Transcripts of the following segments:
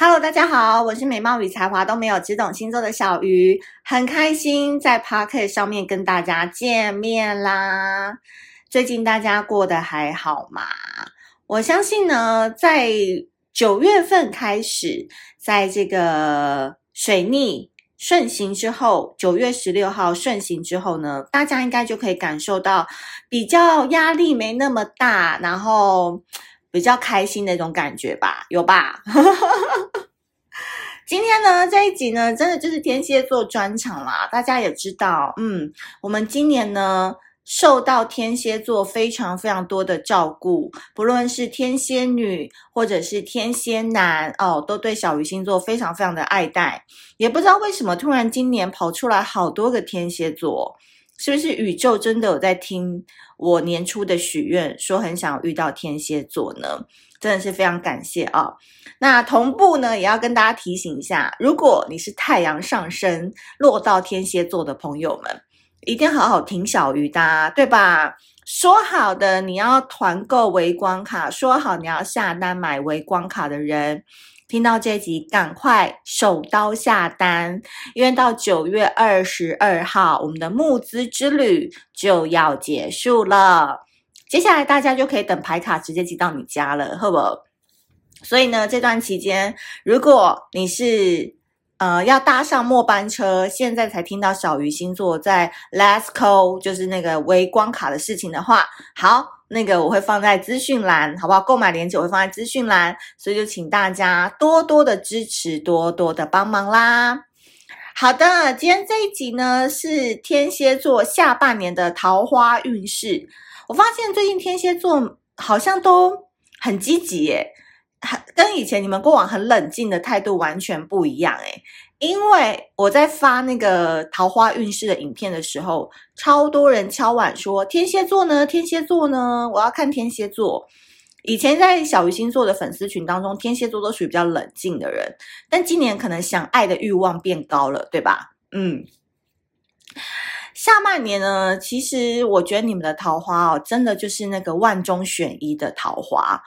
Hello，大家好，我是美貌与才华都没有，只懂星座的小鱼，很开心在 Podcast 上面跟大家见面啦。最近大家过得还好吗？我相信呢，在九月份开始，在这个水逆顺行之后，九月十六号顺行之后呢，大家应该就可以感受到比较压力没那么大，然后。比较开心的一种感觉吧，有吧？今天呢，这一集呢，真的就是天蝎座专场啦。大家也知道，嗯，我们今年呢，受到天蝎座非常非常多的照顾，不论是天蝎女或者是天蝎男哦，都对小鱼星座非常非常的爱戴。也不知道为什么，突然今年跑出来好多个天蝎座。是不是宇宙真的有在听我年初的许愿，说很想遇到天蝎座呢？真的是非常感谢啊！那同步呢，也要跟大家提醒一下，如果你是太阳上升落到天蝎座的朋友们，一定好好听小鱼的，对吧？说好的你要团购微光卡，说好你要下单买微光卡的人。听到这集，赶快手刀下单，因为到九月二十二号，我们的募资之旅就要结束了。接下来大家就可以等牌卡直接寄到你家了，好不好？所以呢，这段期间，如果你是呃要搭上末班车，现在才听到小鱼星座在 Let's Go，就是那个微光卡的事情的话，好。那个我会放在资讯栏，好不好？购买链接我会放在资讯栏，所以就请大家多多的支持，多多的帮忙啦。好的，今天这一集呢是天蝎座下半年的桃花运势。我发现最近天蝎座好像都很积极耶，跟以前你们过往很冷静的态度完全不一样诶。因为我在发那个桃花运势的影片的时候，超多人敲碗说天蝎座呢，天蝎座呢，我要看天蝎座。以前在小鱼星座的粉丝群当中，天蝎座都属于比较冷静的人，但今年可能想爱的欲望变高了，对吧？嗯，下半年呢，其实我觉得你们的桃花哦，真的就是那个万中选一的桃花。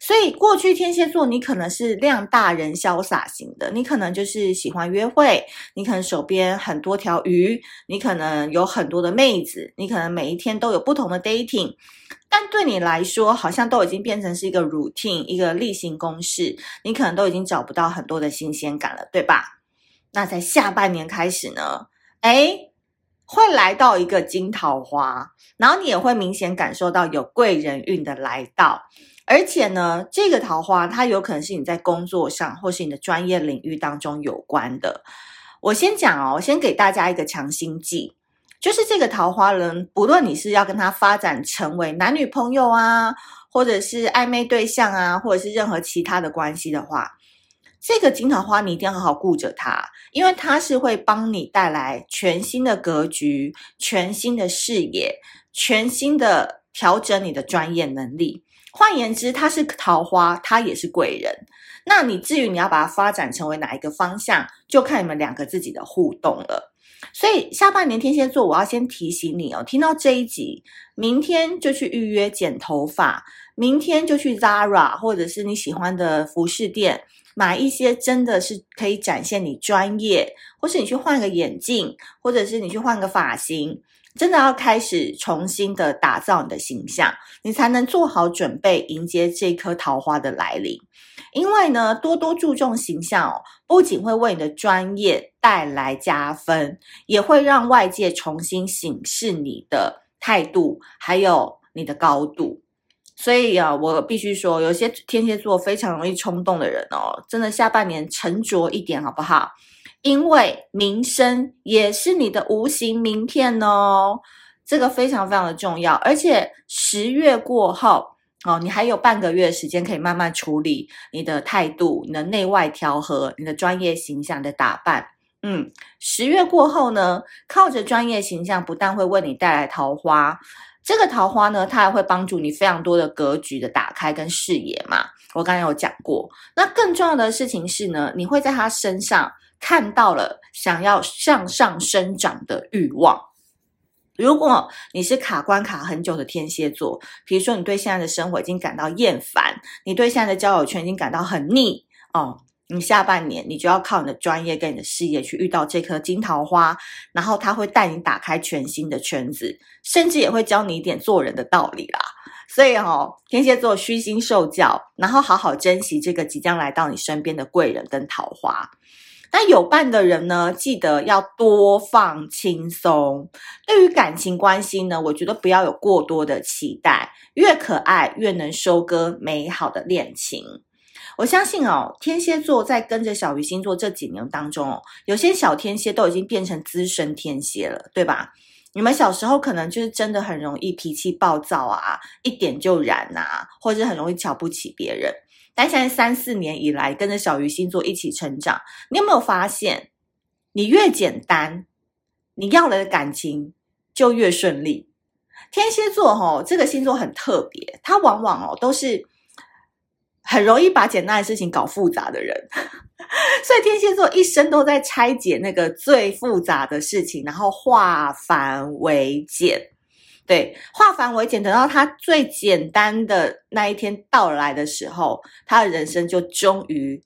所以过去天蝎座，你可能是量大人潇洒型的，你可能就是喜欢约会，你可能手边很多条鱼，你可能有很多的妹子，你可能每一天都有不同的 dating，但对你来说，好像都已经变成是一个 routine，一个例行公事，你可能都已经找不到很多的新鲜感了，对吧？那在下半年开始呢，诶，会来到一个金桃花，然后你也会明显感受到有贵人运的来到。而且呢，这个桃花它有可能是你在工作上或是你的专业领域当中有关的。我先讲哦，我先给大家一个强心剂，就是这个桃花人，不论你是要跟他发展成为男女朋友啊，或者是暧昧对象啊，或者是任何其他的关系的话，这个金桃花你一定要好好顾着他，因为它是会帮你带来全新的格局、全新的视野、全新的调整你的专业能力。换言之，他是桃花，他也是贵人。那你至于你要把它发展成为哪一个方向，就看你们两个自己的互动了。所以下半年天蝎座，我要先提醒你哦，听到这一集，明天就去预约剪头发，明天就去 Zara 或者是你喜欢的服饰店买一些真的是可以展现你专业，或是你去换个眼镜，或者是你去换个发型。真的要开始重新的打造你的形象，你才能做好准备迎接这颗桃花的来临。因为呢，多多注重形象哦，不仅会为你的专业带来加分，也会让外界重新审视你的态度，还有你的高度。所以啊，我必须说，有些天蝎座非常容易冲动的人哦，真的下半年沉着一点好不好？因为名声也是你的无形名片哦，这个非常非常的重要。而且十月过后哦，你还有半个月的时间可以慢慢处理你的态度、你的内外调和、你的专业形象的打扮。嗯，十月过后呢，靠着专业形象，不但会为你带来桃花，这个桃花呢，它还会帮助你非常多的格局的打开跟视野嘛。我刚才有讲过，那更重要的事情是呢，你会在他身上。看到了想要向上生长的欲望。如果你是卡关卡很久的天蝎座，比如说你对现在的生活已经感到厌烦，你对现在的交友圈已经感到很腻哦，你下半年你就要靠你的专业跟你的事业去遇到这颗金桃花，然后他会带你打开全新的圈子，甚至也会教你一点做人的道理啦。所以哦，天蝎座虚心受教，然后好好珍惜这个即将来到你身边的贵人跟桃花。那有伴的人呢，记得要多放轻松。对于感情关系呢，我觉得不要有过多的期待，越可爱越能收割美好的恋情。我相信哦，天蝎座在跟着小鱼星座这几年当中哦，有些小天蝎都已经变成资深天蝎了，对吧？你们小时候可能就是真的很容易脾气暴躁啊，一点就燃啊，或者很容易瞧不起别人。但现在三四年以来，跟着小鱼星座一起成长，你有没有发现，你越简单，你要来的感情就越顺利？天蝎座哦，这个星座很特别，它往往哦都是很容易把简单的事情搞复杂的人。所以天蝎座一生都在拆解那个最复杂的事情，然后化繁为简。对，化繁为简，等到他最简单的那一天到来的时候，他的人生就终于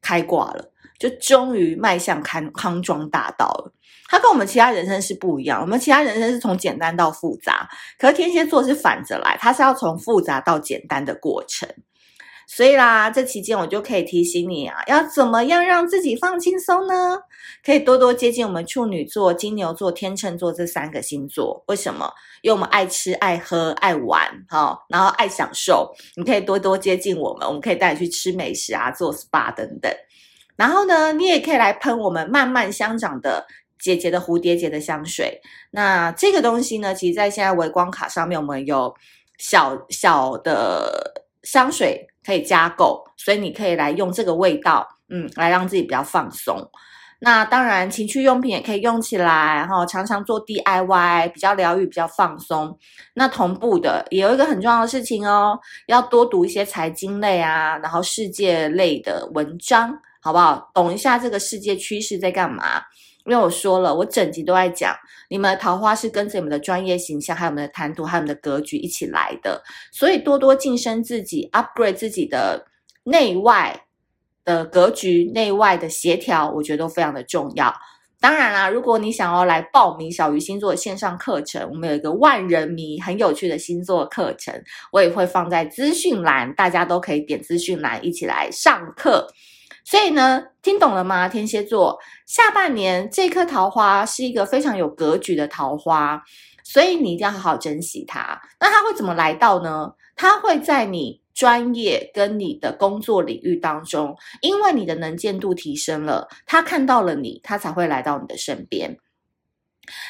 开挂了，就终于迈向康康庄大道了。他跟我们其他人生是不一样，我们其他人生是从简单到复杂，可是天蝎座是反着来，他是要从复杂到简单的过程。所以啦，这期间我就可以提醒你啊，要怎么样让自己放轻松呢？可以多多接近我们处女座、金牛座、天秤座这三个星座。为什么？因为我们爱吃、爱喝、爱玩，哈，然后爱享受。你可以多多接近我们，我们可以带你去吃美食啊，做 SPA 等等。然后呢，你也可以来喷我们慢慢香长的姐姐的蝴蝶结的香水。那这个东西呢，其实在现在微光卡上面，我们有小小的香水。可以加购，所以你可以来用这个味道，嗯，来让自己比较放松。那当然，情趣用品也可以用起来，然后常常做 DIY，比较疗愈，比较放松。那同步的也有一个很重要的事情哦，要多读一些财经类啊，然后世界类的文章，好不好？懂一下这个世界趋势在干嘛。因为我说了，我整集都在讲，你们的桃花是跟着你们的专业形象，还有你们的谈吐，还有你们的格局一起来的，所以多多晋升自己，upgrade 自己的内外的格局，内外的协调，我觉得都非常的重要。当然啦，如果你想要来报名小鱼星座线上课程，我们有一个万人迷很有趣的星座课程，我也会放在资讯栏，大家都可以点资讯栏一起来上课。所以呢，听懂了吗？天蝎座下半年这颗桃花是一个非常有格局的桃花，所以你一定要好好珍惜它。那它会怎么来到呢？它会在你专业跟你的工作领域当中，因为你的能见度提升了，他看到了你，他才会来到你的身边。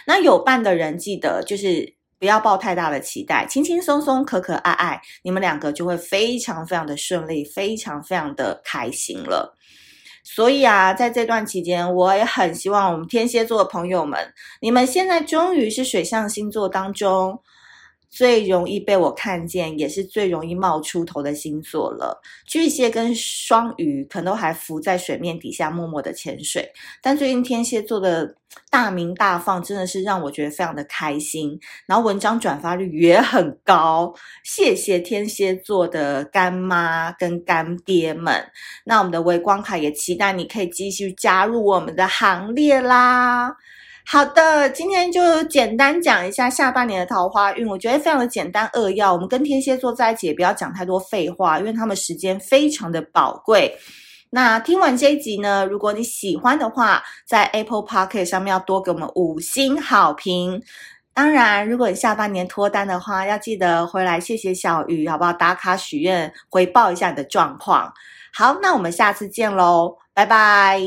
那有伴的人记得就是不要抱太大的期待，轻轻松松、可可爱爱，你们两个就会非常非常的顺利，非常非常的开心了。所以啊，在这段期间，我也很希望我们天蝎座的朋友们，你们现在终于是水象星座当中。最容易被我看见，也是最容易冒出头的星座了。巨蟹跟双鱼可能都还浮在水面底下默默的潜水，但最近天蝎座的大鸣大放，真的是让我觉得非常的开心。然后文章转发率也很高，谢谢天蝎座的干妈跟干爹们。那我们的微光卡也期待你可以继续加入我们的行列啦。好的，今天就简单讲一下下半年的桃花运，我觉得非常的简单扼要。我们跟天蝎座在一起，也不要讲太多废话，因为他们时间非常的宝贵。那听完这一集呢，如果你喜欢的话，在 Apple Podcast 上面要多给我们五星好评。当然，如果你下半年脱单的话，要记得回来谢谢小鱼，好不好？打卡许愿，回报一下你的状况。好，那我们下次见喽，拜拜。